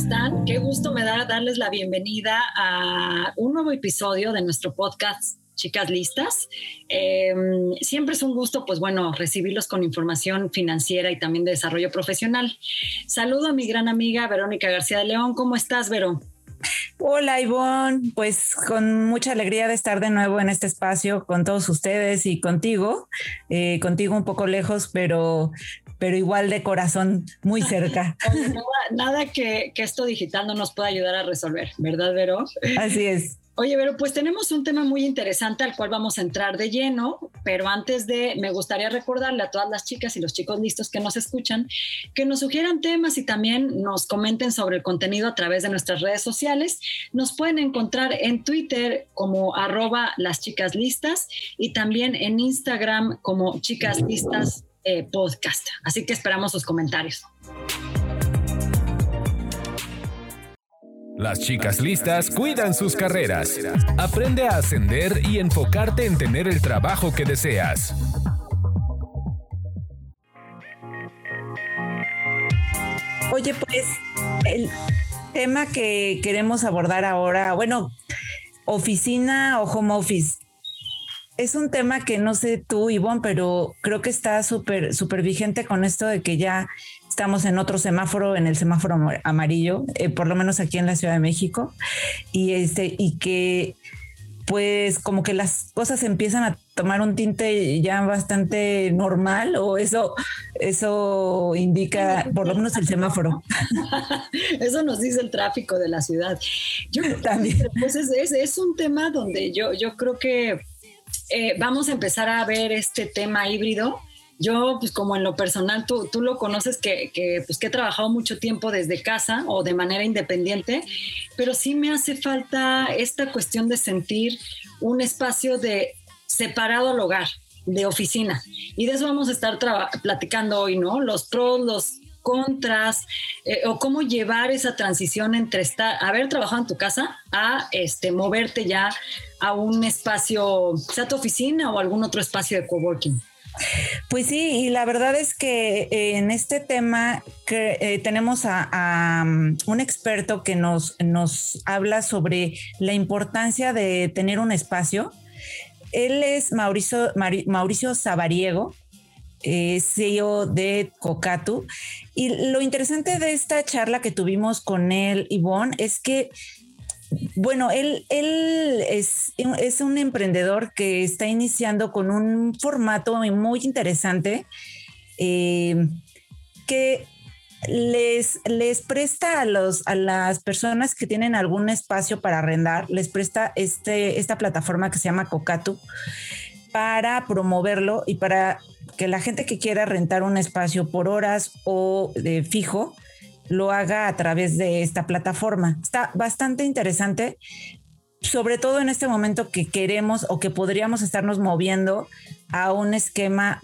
Están? Qué gusto me da darles la bienvenida a un nuevo episodio de nuestro podcast chicas listas. Eh, siempre es un gusto, pues bueno, recibirlos con información financiera y también de desarrollo profesional. Saludo a mi gran amiga Verónica García de León. ¿Cómo estás, Vero? Hola Ivonne, pues con mucha alegría de estar de nuevo en este espacio con todos ustedes y contigo, eh, contigo un poco lejos, pero, pero igual de corazón muy cerca. nada, que, que, esto digital no nos pueda ayudar a resolver, ¿verdad, Vero? Así es. Oye, pero pues tenemos un tema muy interesante al cual vamos a entrar de lleno, pero antes de, me gustaría recordarle a todas las chicas y los chicos listos que nos escuchan, que nos sugieran temas y también nos comenten sobre el contenido a través de nuestras redes sociales. Nos pueden encontrar en Twitter como arroba las chicas listas y también en Instagram como chicas listas eh, podcast. Así que esperamos sus comentarios. Las chicas listas cuidan sus carreras. Aprende a ascender y enfocarte en tener el trabajo que deseas. Oye, pues el tema que queremos abordar ahora, bueno, oficina o home office. Es un tema que no sé tú, Ivonne, pero creo que está súper, súper vigente con esto de que ya estamos en otro semáforo, en el semáforo amarillo, eh, por lo menos aquí en la Ciudad de México, y este, y que pues como que las cosas empiezan a tomar un tinte ya bastante normal o eso eso indica por lo menos el semáforo. Eso nos dice el tráfico de la ciudad. Yo también pues es, es, un tema donde yo, yo creo que eh, vamos a empezar a ver este tema híbrido yo, pues como en lo personal, tú, tú lo conoces que, que, pues, que he trabajado mucho tiempo desde casa o de manera independiente, pero sí me hace falta esta cuestión de sentir un espacio de separado al hogar, de oficina. Y de eso vamos a estar platicando hoy, ¿no? Los pros, los contras eh, o cómo llevar esa transición entre estar, haber trabajado en tu casa a este, moverte ya a un espacio, sea tu oficina o algún otro espacio de coworking. Pues sí, y la verdad es que eh, en este tema eh, tenemos a, um, un experto que nos, nos habla sobre la importancia de tener un espacio. Él es Mauricio, Mauricio Sabariego, eh, CEO de Cocatu. Y lo interesante de esta charla que tuvimos con él, Ivonne, es que bueno, él, él es, es, un emprendedor que está iniciando con un formato muy interesante eh, que les, les presta a, los, a las personas que tienen algún espacio para arrendar, les presta este, esta plataforma que se llama Cocatu para promoverlo y para que la gente que quiera rentar un espacio por horas o de fijo, lo haga a través de esta plataforma. Está bastante interesante, sobre todo en este momento que queremos o que podríamos estarnos moviendo a un esquema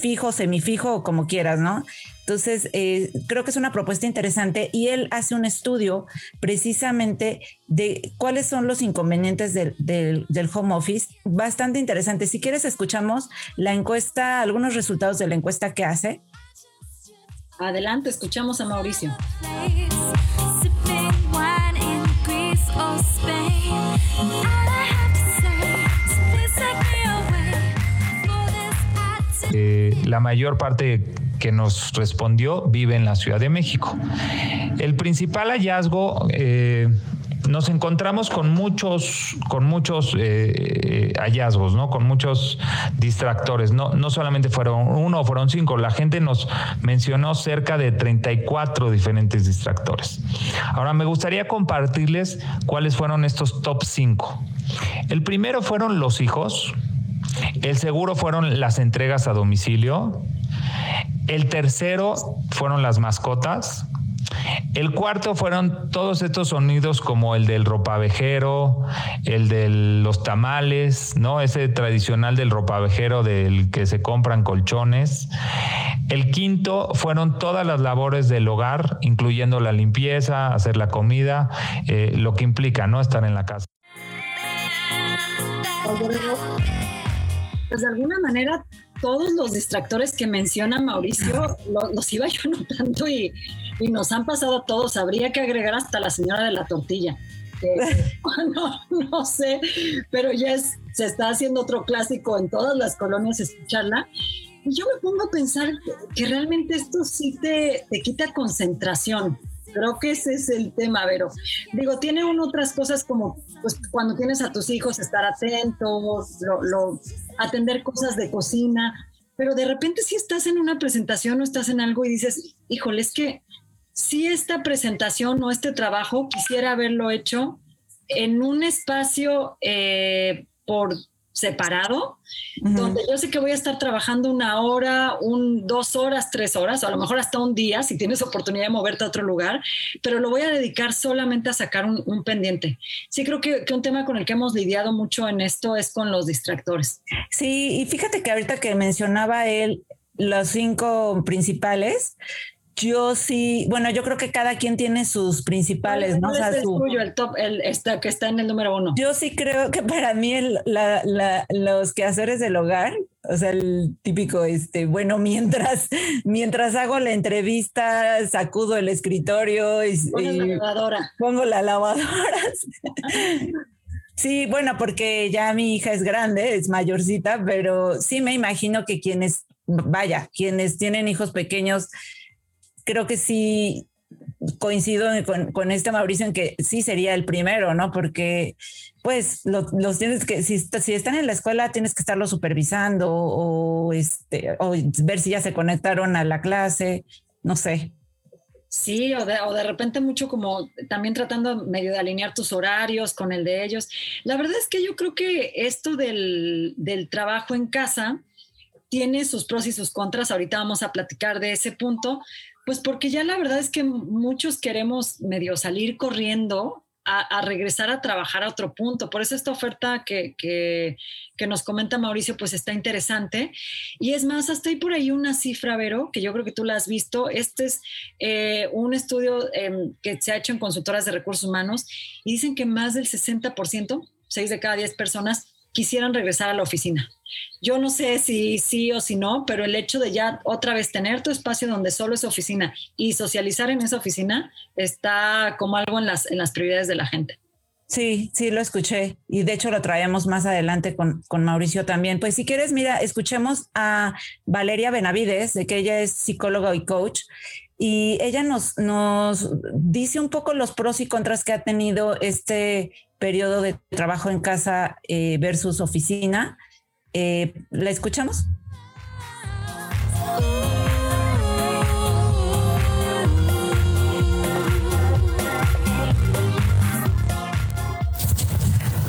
fijo, semifijo o como quieras, ¿no? Entonces, eh, creo que es una propuesta interesante y él hace un estudio precisamente de cuáles son los inconvenientes del, del, home office, bastante interesante. Si quieres, escuchamos la encuesta, algunos resultados de la encuesta que hace Adelante, escuchamos a Mauricio. Eh, la mayor parte que nos respondió vive en la Ciudad de México. El principal hallazgo eh, nos encontramos con muchos, con muchos eh, hallazgos, ¿no? Con muchos distractores. No, no solamente fueron uno, fueron cinco. La gente nos mencionó cerca de 34 diferentes distractores. Ahora me gustaría compartirles cuáles fueron estos top 5. El primero fueron los hijos. El segundo fueron las entregas a domicilio. El tercero fueron las mascotas. El cuarto fueron todos estos sonidos como el del ropavejero, el de los tamales, ¿no? Ese tradicional del ropavejero del que se compran colchones. El quinto fueron todas las labores del hogar, incluyendo la limpieza, hacer la comida, eh, lo que implica, ¿no? Estar en la casa. Pues de alguna manera todos los distractores que menciona Mauricio los, iba yo notando y, y, nos han pasado todos. Habría que agregar hasta la señora de la tortilla. no, no, sé, pero ya es, se está haciendo otro clásico en todas las colonias escucharla. Y yo me pongo a pensar que, realmente esto sí te, te quita concentración. Creo que ese es el tema, Vero. Digo, tiene uno otras cosas como, pues, cuando tienes a tus hijos, estar atentos, lo, atender cosas de cocina, pero de repente si estás en una presentación o estás en algo y dices, híjole, es que si esta presentación o este trabajo quisiera haberlo hecho en un espacio eh, por separado, donde yo sé que voy a estar trabajando una hora, un, dos horas, tres horas, o a lo mejor hasta un día, si tienes oportunidad de moverte a otro lugar, pero lo voy a dedicar solamente a sacar un, pendiente. Sí, creo que, que, un tema con el que hemos lidiado mucho en esto es con los distractores. Sí, y fíjate que ahorita que mencionaba él los cinco principales, yo sí, bueno, yo creo que cada quien tiene sus principales, ¿no? o sea, es el tuyo, el top, el está, que está en el número uno? Yo sí creo que para mí los quehaceres del hogar, o sea, el típico, este, bueno, mientras, mientras hago la entrevista, sacudo el escritorio y, la lavadora. pongo la lavadora. Sí, bueno, porque ya mi hija es grande, es mayorcita, pero sí me imagino que quienes, vaya, quienes tienen hijos pequeños, creo que sí coincido con, este Mauricio en que sí sería el primero, ¿no? Porque pues los tienes que, si, si, están en la escuela, tienes que estarlo supervisando o, este, o ver si ya se conectaron a la clase, no sé. Sí, o de, o de repente mucho como también tratando medio de alinear tus horarios con el de ellos. La verdad es que yo creo que esto del, del trabajo en casa tiene sus pros y sus contras. Ahorita vamos a platicar de ese punto, pues porque ya la verdad es que muchos queremos medio salir corriendo a, regresar a trabajar a otro punto. Por eso esta oferta que, que, nos comenta Mauricio, pues está interesante. Y es más, hasta hay por ahí una cifra, Vero, que yo creo que tú la has visto. Este es eh, un estudio em, que se ha hecho en consultoras de recursos humanos y dicen que más del 60%, 6 de cada 10 personas, quisieran regresar a la oficina. Yo no sé si sí o si no, pero el hecho de ya otra vez tener tu espacio donde solo es oficina y socializar en esa oficina está como algo en las, en las prioridades de la gente. Sí, sí, lo escuché y de hecho lo traemos más adelante con, con, Mauricio también. Pues si quieres, mira, escuchemos a Valeria Benavides, de que ella es psicóloga y coach, y ella nos, nos dice un poco los pros y contras que ha tenido este periodo de trabajo en casa eh, versus oficina. Eh, ¿La escuchamos?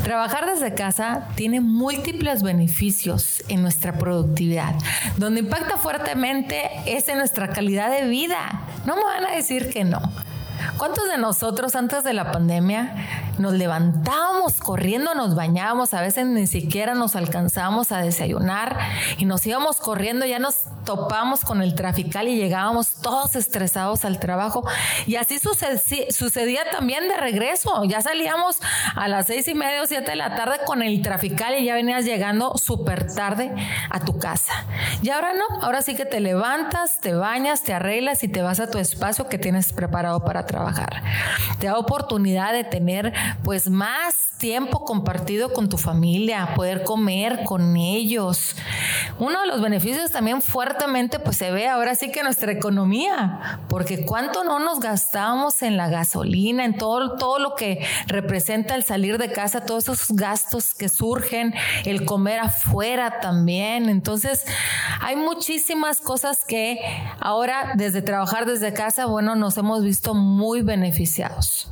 Trabajar desde casa tiene múltiples beneficios en nuestra productividad. Donde impacta fuertemente es en nuestra calidad de vida. No me van a decir que no. ¿Cuántos de nosotros antes de la pandemia nos levantábamos corriendo, nos bañábamos, a veces ni siquiera nos alcanzábamos a desayunar y nos íbamos corriendo, ya nos topamos con el trafical y llegábamos todos estresados al trabajo. Y así sucedía, también de regreso. Ya salíamos a las seis y media o siete de la tarde con el trafical y ya venías llegando súper tarde a tu casa. Y ahora no, ahora sí que te levantas, te bañas, te arreglas y te vas a tu espacio que tienes preparado para trabajar. Te da oportunidad de tener pues más tiempo compartido con tu familia, poder comer con ellos. Uno de los beneficios también fuertemente pues se ve ahora sí que nuestra economía, porque cuánto no nos gastamos en la gasolina, en todo, todo lo que representa el salir de casa, todos esos gastos que surgen, el comer afuera también. Entonces, hay muchísimas cosas que ahora desde trabajar desde casa, bueno, nos hemos visto muy beneficiados.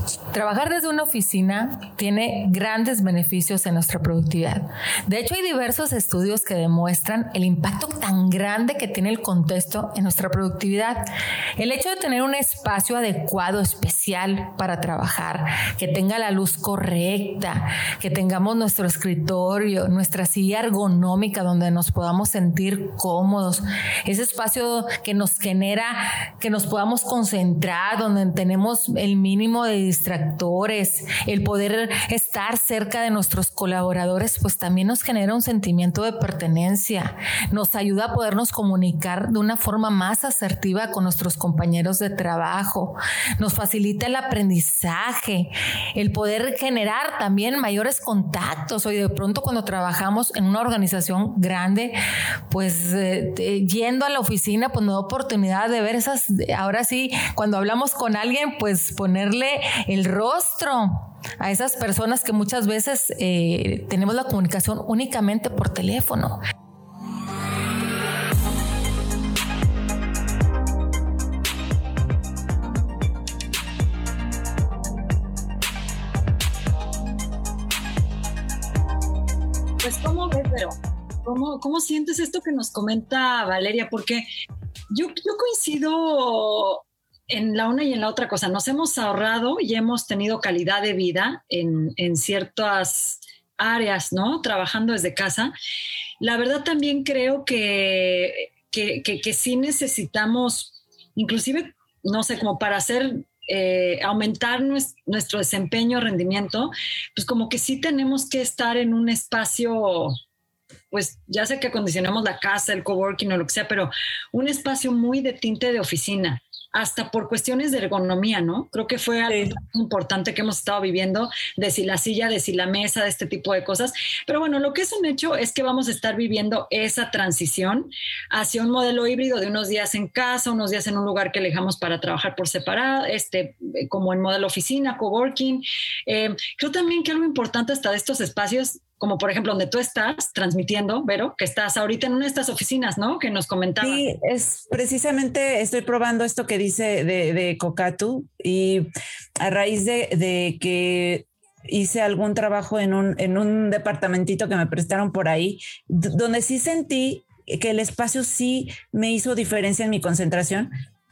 Trabajar desde una oficina tiene grandes beneficios en nuestra productividad. De hecho, hay diversos estudios que demuestran el impacto tan grande que tiene el contexto en nuestra productividad. El hecho de tener un espacio adecuado, especial para trabajar, que tenga la luz correcta, que tengamos nuestro escritorio, nuestra silla ergonómica donde nos podamos sentir cómodos, ese espacio que nos genera que nos podamos concentrar, donde tenemos el mínimo de distracción el poder estar cerca de nuestros colaboradores, pues también nos genera un sentimiento de pertenencia, nos ayuda a podernos comunicar de una forma más asertiva con nuestros compañeros de trabajo, nos facilita el aprendizaje, el poder generar también mayores contactos. Hoy de pronto cuando trabajamos en una organización grande, pues eh, yendo a la oficina, pues no da oportunidad de ver esas, ahora sí, cuando hablamos con alguien, pues ponerle el rostro a esas personas que muchas veces eh, tenemos la comunicación únicamente por teléfono. Pues, ¿cómo ves, pero ¿Cómo, ¿Cómo sientes esto que nos comenta Valeria? Porque yo, yo coincido en la una y en la otra cosa. Nos hemos ahorrado y hemos tenido calidad de vida en, en ciertas áreas, ¿no? Trabajando desde casa. La verdad también creo que, que, que, sí necesitamos, inclusive, no sé, como para hacer eh, aumentar nuestro desempeño, rendimiento, pues como que sí tenemos que estar en un espacio, pues ya sé que acondicionamos la casa, el coworking o lo que sea, pero un espacio muy de tinte de oficina hasta por cuestiones de ergonomía, ¿no? Creo que fue algo importante que hemos estado viviendo, de si la silla, de si la mesa, de este tipo de cosas. Pero bueno, lo que es un hecho es que vamos a estar viviendo esa transición hacia un modelo híbrido de unos días en casa, unos días en un lugar que elegamos para trabajar por separado, este, como en modelo oficina, coworking. Eh, creo también que algo importante hasta de estos espacios como por ejemplo donde tú estás transmitiendo, Vero, que estás ahorita en una de estas oficinas, ¿no? Que nos comentaba. Sí, es precisamente estoy probando esto que dice de, de Cocatu y a raíz de, de, que hice algún trabajo en un, en un departamentito que me prestaron por ahí, donde sí sentí que el espacio sí me hizo diferencia en mi concentración.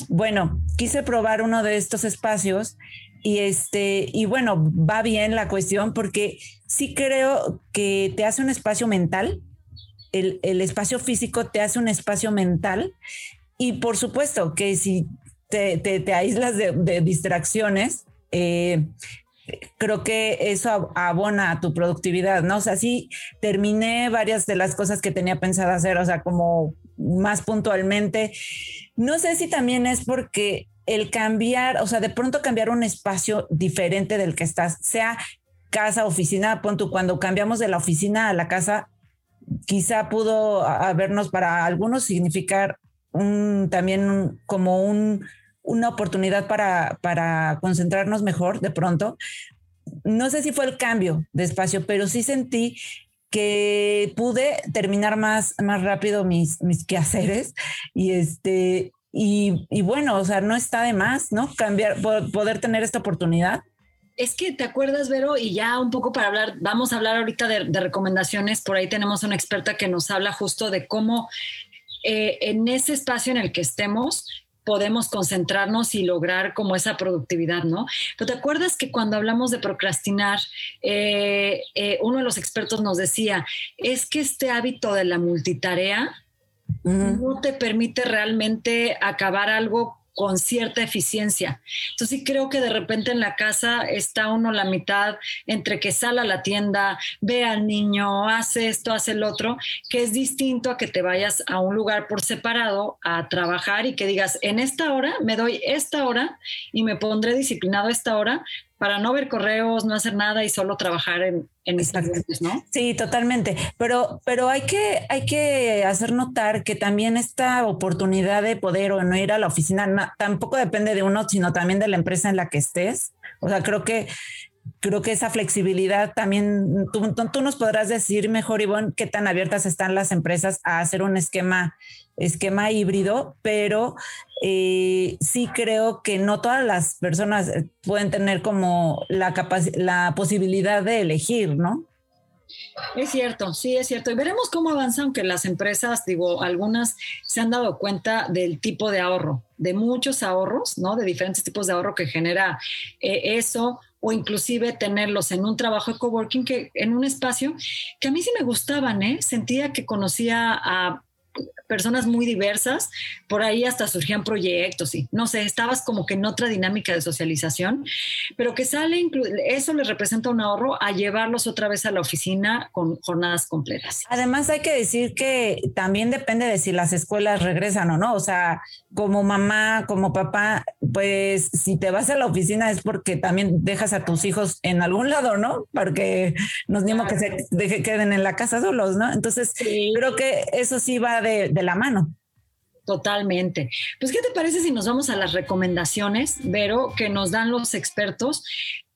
Bueno, quise probar uno de estos espacios y este, y bueno, va bien la cuestión porque sí creo que te hace un espacio mental, el, espacio físico te hace un espacio mental y por supuesto que si te, aíslas de, distracciones, eh, creo que eso abona a tu productividad, ¿no? O sea, sí terminé varias de las cosas que tenía pensado hacer, o sea, como más puntualmente. No sé si también es porque el cambiar, o sea, de pronto cambiar un espacio diferente del que estás, sea casa, oficina, pon cuando cambiamos de la oficina a la casa, quizá pudo habernos para algunos significar un, también como un, una oportunidad para, para concentrarnos mejor de pronto. No sé si fue el cambio de espacio, pero sí sentí que pude terminar más, más rápido mis, mis quehaceres y este y, y bueno, o sea, no está de más, ¿no? Cambiar, poder tener esta oportunidad. Es que te acuerdas, Vero, y ya un poco para hablar, vamos a hablar ahorita de, recomendaciones, por ahí tenemos una experta que nos habla justo de cómo eh, en ese espacio en el que estemos podemos concentrarnos y lograr como esa productividad, ¿no? Pero te acuerdas que cuando hablamos de procrastinar, eh, eh, uno de los expertos nos decía, es que este hábito de la multitarea no te permite realmente acabar algo con cierta eficiencia. Entonces sí creo que de repente en la casa está uno la mitad entre que sale a la tienda, ve al niño, hace esto, hace el otro, que es distinto a que te vayas a un lugar por separado a trabajar y que digas, en esta hora me doy esta hora y me pondré disciplinado esta hora para no ver correos, no hacer nada y solo trabajar en, en ¿no? Sí, totalmente. Pero, pero hay que, hay que hacer notar que también esta oportunidad de poder o no ir a la oficina tampoco depende de uno, sino también de la empresa en la que estés. O sea, creo que creo que esa flexibilidad también, tú, tú, nos podrás decir mejor, Ivonne, qué tan abiertas están las empresas a hacer un esquema esquema híbrido, pero eh, sí creo que no todas las personas pueden tener como la, la posibilidad de elegir, ¿no? Es cierto, sí, es cierto. Y veremos cómo avanza, aunque las empresas, digo, algunas se han dado cuenta del tipo de ahorro, de muchos ahorros, ¿no? De diferentes tipos de ahorro que genera eh, eso o inclusive tenerlos en un trabajo de coworking que en un espacio que a mí sí me gustaban, ¿eh? Sentía que conocía a personas muy diversas, por ahí hasta surgían proyectos y no sé, estabas como que en otra dinámica de socialización, pero que sale, eso le representa un ahorro a llevarlos otra vez a la oficina con jornadas completas. Además hay que decir que también depende de si las escuelas regresan o no, o sea, como mamá, como papá, pues si te vas a la oficina es porque también dejas a tus hijos en algún lado, ¿no? Porque nos dimos que se queden en la casa solos, ¿no? Entonces, creo que eso sí va de, de la mano. Totalmente. Pues, ¿qué te parece si nos vamos a las recomendaciones, Vero, que nos dan los expertos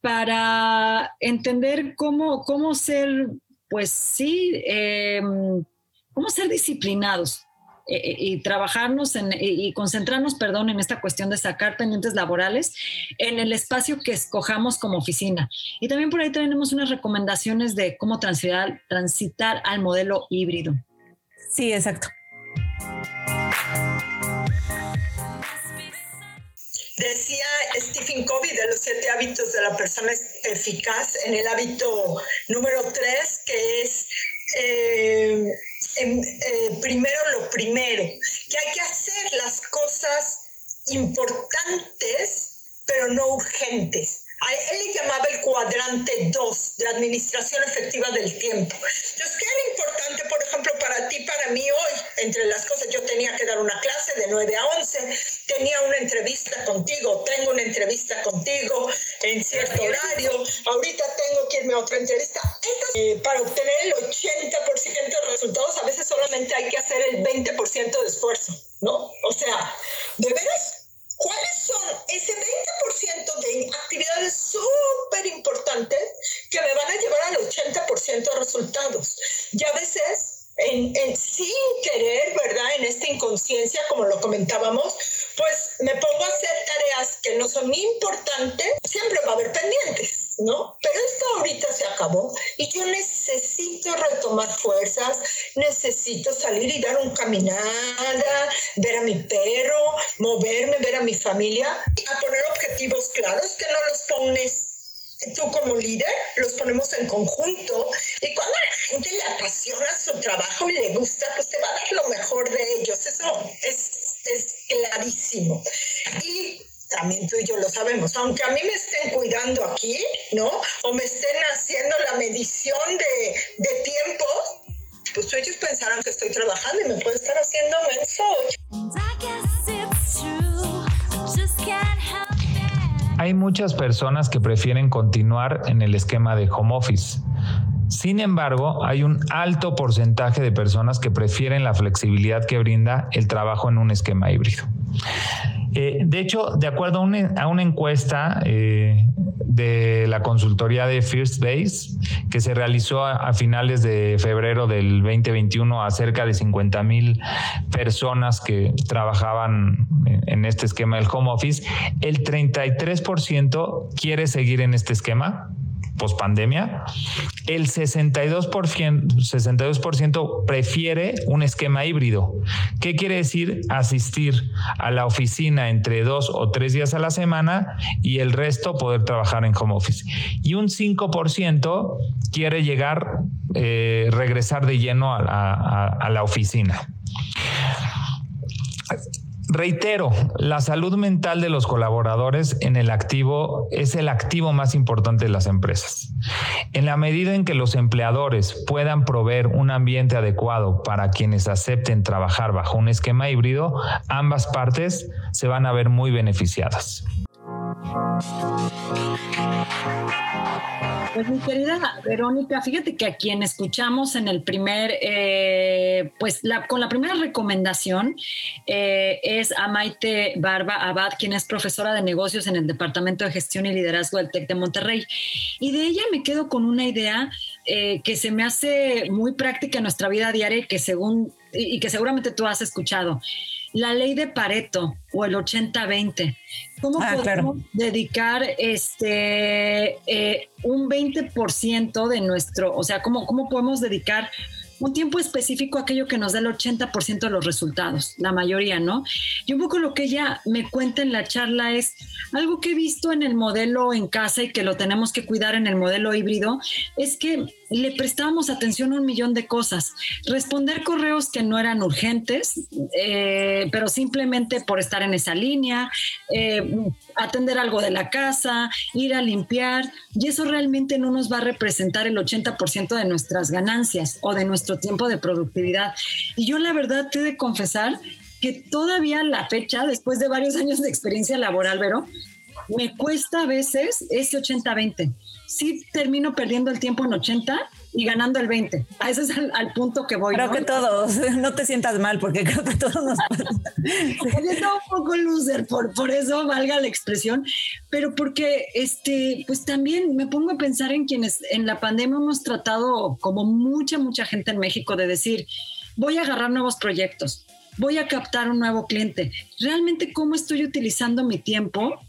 para entender cómo, cómo ser, pues sí, em, cómo ser disciplinados? Eh, eh, y trabajarnos en, y concentrarnos, perdón, en esta cuestión de sacar pendientes laborales en el espacio que escojamos como oficina. Y también por ahí tenemos unas recomendaciones de cómo transitar, transitar al modelo híbrido. Sí, exacto. Decía Stephen Covey de los siete hábitos de la persona eficaz en el hábito número tres, que es eh, eh, primero lo primero, que hay que hacer las cosas importantes, pero no urgentes. A él le llamaba el cuadrante 2 de administración efectiva del tiempo. Entonces, ¿qué era importante, por ejemplo, para ti, para mí hoy? Entre las cosas, yo tenía que dar una clase de 9 a 11, tenía una entrevista contigo, tengo una entrevista contigo en cierto horario, ahorita tengo que irme a otra entrevista. Entonces, eh, para obtener el 80% de resultados, a veces solamente hay que hacer el 20% de esfuerzo, ¿no? O sea, ¿de veras? ¿Cuáles son ese 20% de actividades súper importantes que me van a llevar al 80% de resultados? Y a veces en, sin querer, ¿verdad? En esta inconsciencia, como lo comentábamos, pues me pongo a hacer tareas que no son importantes, siempre va a haber pendientes, ¿no? Pero esto ahorita se acabó y yo necesito retomar fuerzas, necesito salir y dar un caminada, ver a mi perro, moverme, ver a mi familia, a poner objetivos claros que no los pones tú como líder, los ponemos en conjunto y cuando la gente le apasiona su trabajo y le gusta, pues te va a dar lo mejor de ellos. Eso es, es clarísimo. Y también tú y yo lo sabemos, aunque a mí me estén cuidando aquí, ¿no? O me estén haciendo la medición de, de tiempo, pues ellos pensarán que estoy trabajando y me puede estar haciendo menso. Hay muchas personas que prefieren continuar en el esquema de home office. Sin embargo, hay un alto porcentaje de personas que prefieren la flexibilidad que brinda el trabajo en un esquema híbrido. Eh, de hecho, de acuerdo a una, encuesta eh, de la consultoría de First Base, que se realizó a, finales de febrero del 2021 a cerca de 50 mil personas que trabajaban en este esquema del home office, el 33% quiere seguir en este esquema post pandemia, el 62%, 62 prefiere un esquema híbrido. ¿Qué quiere decir? Asistir a la oficina entre dos o tres días a la semana y el resto poder trabajar en home office. Y un 5% quiere llegar, eh, regresar de lleno a la oficina. Reitero, la salud mental de los colaboradores en el activo es el activo más importante de las empresas. En la medida en que los empleadores puedan proveer un ambiente adecuado para quienes acepten trabajar bajo un esquema híbrido, ambas partes se van a ver muy beneficiadas. Pues mi querida Verónica, fíjate que a quien escuchamos en el primer, eh, pues con la primera recomendación eh, es a Maite Barba Abad, quien es profesora de negocios en el Departamento de Gestión y Liderazgo del TEC de Monterrey. Y de ella me quedo con una idea eh, que se me hace muy práctica en nuestra vida diaria y que según y que seguramente tú has escuchado la ley de Pareto o el 80-20. ¿Cómo ah, podemos dedicar este eh, un 20% de nuestro, o sea, cómo, cómo podemos dedicar un tiempo específico aquello que nos da el 80% de los resultados, la mayoría, ¿no? Y un poco lo que ella me cuenta en la charla es algo que he visto en el modelo en casa y que lo tenemos que cuidar en el modelo híbrido, es que le prestábamos atención a un millón de cosas. Responder correos que no eran urgentes, eh, pero simplemente por estar en esa línea, eh, atender algo de la casa, ir a limpiar, y eso realmente no nos va a representar el 80% de nuestras ganancias o de nuestro tiempo de productividad. Y yo la verdad te he de confesar que todavía la fecha, después de varios años de experiencia laboral, Vero, me cuesta a veces ese 80-20 sí termino perdiendo el tiempo en 80 y ganando el 20. A ese es al, punto que voy. Creo que todos, no te sientas mal porque creo que todos nos Yo un poco loser, por, por eso valga la expresión, pero porque este, pues también me pongo a pensar en quienes en la pandemia hemos tratado, como mucha, mucha gente en México, de decir, voy a agarrar nuevos proyectos, voy a captar un nuevo cliente. Realmente, ¿cómo estoy utilizando mi tiempo?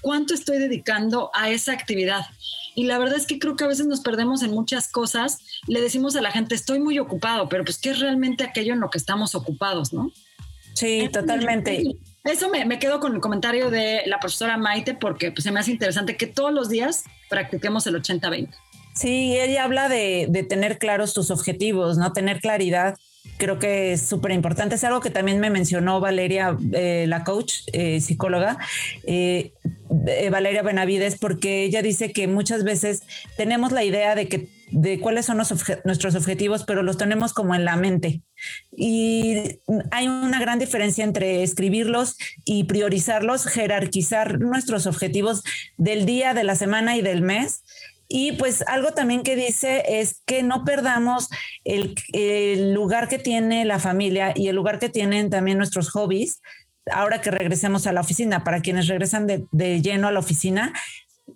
¿Cuánto estoy dedicando a esa actividad? Y la verdad es que creo que a veces nos perdemos en muchas cosas. Le decimos a la gente, estoy muy ocupado, pero pues, ¿qué es realmente aquello en lo que estamos ocupados, no? Sí, totalmente. Eso me, me, quedo con el comentario de la profesora Maite porque pues, se me hace interesante que todos los días practiquemos el 80-20. Sí, ella habla de, de, tener claros tus objetivos, ¿no? Tener claridad creo que es súper importante. Es algo que también me mencionó Valeria, eh, la coach, eh, psicóloga, eh, Valeria Benavides, porque ella dice que muchas veces tenemos la idea de que de cuáles son nuestros objetivos, pero los tenemos como en la mente. Y hay una gran diferencia entre escribirlos y priorizarlos, jerarquizar nuestros objetivos del día, de la semana y del mes y pues algo también que dice es que no perdamos el, lugar que tiene la familia y el lugar que tienen también nuestros hobbies ahora que regresemos a la oficina. Para quienes regresan de, lleno a la oficina,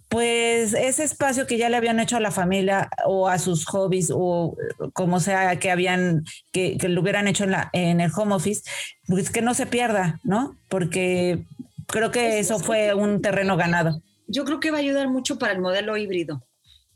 pues ese espacio que ya le habían hecho a la familia o a sus hobbies o como sea que habían, que, que lo hubieran hecho en, la, en el home office, pues que no se pierda, ¿no? Porque creo que eso fue un terreno ganado. Yo creo que va a ayudar mucho para el modelo híbrido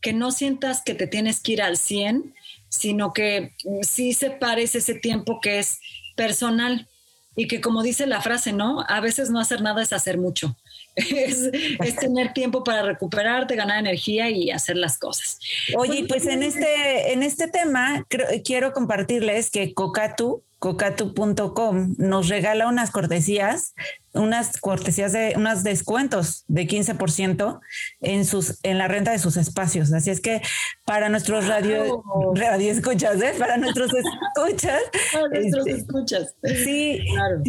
que no sientas que te tienes que ir al 100, sino que sí separes ese tiempo que es personal y que como dice la frase, ¿no? A veces no hacer nada es hacer mucho. Es, tener tiempo para recuperarte, ganar energía y hacer las cosas. Oye, pues en este, en este tema quiero compartirles que Cocatu cocatu.com nos regala unas cortesías, unas cortesías de unos descuentos de 15% en sus en la renta de sus espacios. Así es que para nuestros radio, radio escuchas, ¿eh? para nuestros escuchas, para nuestros este, escuchas. Sí,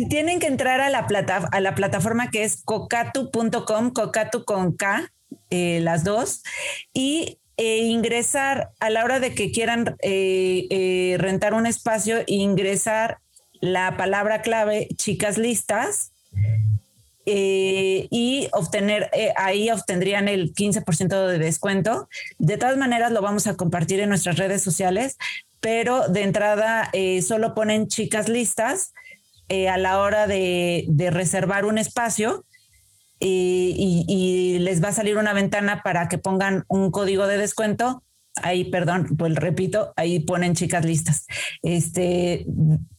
tienen que entrar a la plata, a la plataforma que es cocatu.com, cocatu con K, eh, las dos, y e ingresar a la hora de que quieran eh, eh, rentar un espacio, ingresar la palabra clave chicas listas y obtener, ahí obtendrían el 15% de descuento. De todas maneras, lo vamos a compartir en nuestras redes sociales, pero de entrada solo ponen chicas listas a la hora de reservar un espacio y, les va a salir una ventana para que pongan un código de descuento. Ahí, perdón, pues repito, ahí ponen chicas listas. Este,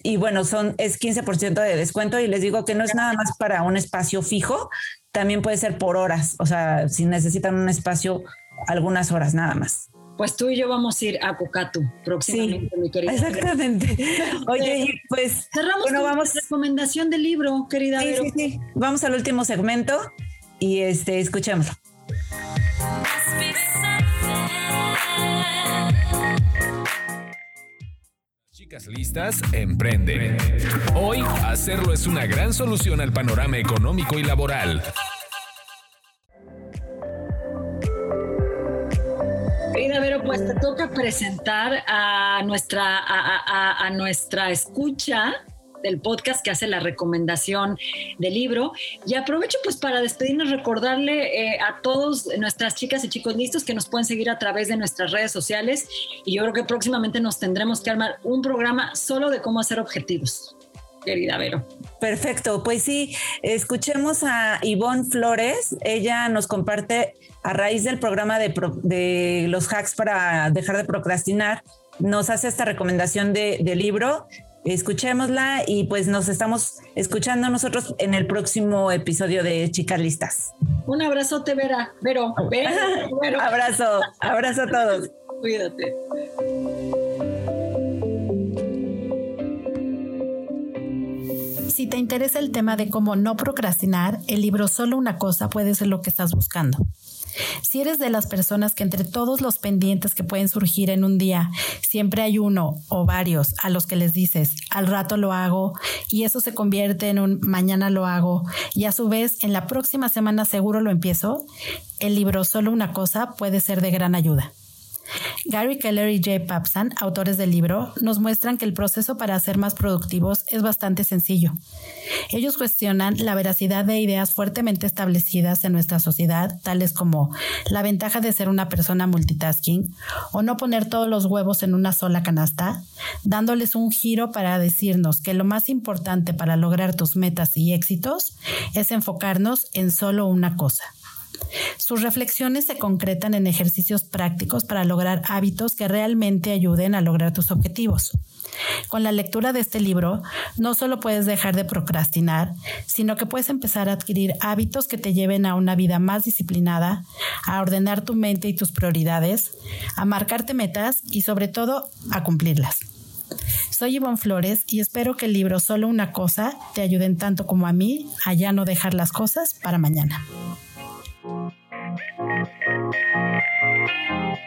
y bueno, son, es 15% de descuento y les digo que no es nada más para un espacio fijo, también puede ser por horas, o sea, si necesitan un espacio, algunas horas nada más. Pues tú y yo vamos a ir a Cocatu próximamente, mi querida. Exactamente. Oye, pues cerramos bueno, vamos recomendación del libro, querida. Sí, sí, sí. Vamos al último segmento y este escuchémoslo. Chicas listas, emprende. Hoy, hacerlo es una gran solución al panorama económico y laboral. Te toca presentar a nuestra, a, nuestra escucha del podcast que hace la recomendación del libro. Y aprovecho pues para despedirnos, recordarle eh, a todos nuestras chicas y chicos listos que nos pueden seguir a través de nuestras redes sociales. Y yo creo que próximamente nos tendremos que armar un programa solo de cómo hacer objetivos querida Vero. Perfecto, pues sí, escuchemos a Ivonne Flores. Ella nos comparte a raíz del programa de, los hacks para dejar de procrastinar, nos hace esta recomendación de, libro. Escuchémosla y pues nos estamos escuchando nosotros en el próximo episodio de Chicas Listas. Un abrazote, Vera. Vero, Vero. abrazo, abrazo a todos. Cuídate. Si te interesa el tema de cómo no procrastinar, el libro Solo una cosa puede ser lo que estás buscando. Si eres de las personas que entre todos los pendientes que pueden surgir en un día, siempre hay uno o varios a los que les dices, al rato lo hago, y eso se convierte en un mañana lo hago, y a su vez en la próxima semana seguro lo empiezo, el libro Solo una cosa puede ser de gran ayuda. Gary Keller y Jay Papsan, autores del libro, nos muestran que el proceso para ser más productivos es bastante sencillo. Ellos cuestionan la veracidad de ideas fuertemente establecidas en nuestra sociedad, tales como la ventaja de ser una persona multitasking o no poner todos los huevos en una sola canasta, dándoles un giro para decirnos que lo más importante para lograr tus metas y éxitos es enfocarnos en solo una cosa. Sus reflexiones se concretan en ejercicios prácticos para lograr hábitos que realmente ayuden a lograr tus objetivos. Con la lectura de este libro, no solo puedes dejar de procrastinar, sino que puedes empezar a adquirir hábitos que te lleven a una vida más disciplinada, a ordenar tu mente y tus prioridades, a marcarte metas y sobre todo a cumplirlas. Soy Ivonne Flores y espero que el libro Solo una cosa te ayuden tanto como a mí a ya no dejar las cosas para mañana. Thank you.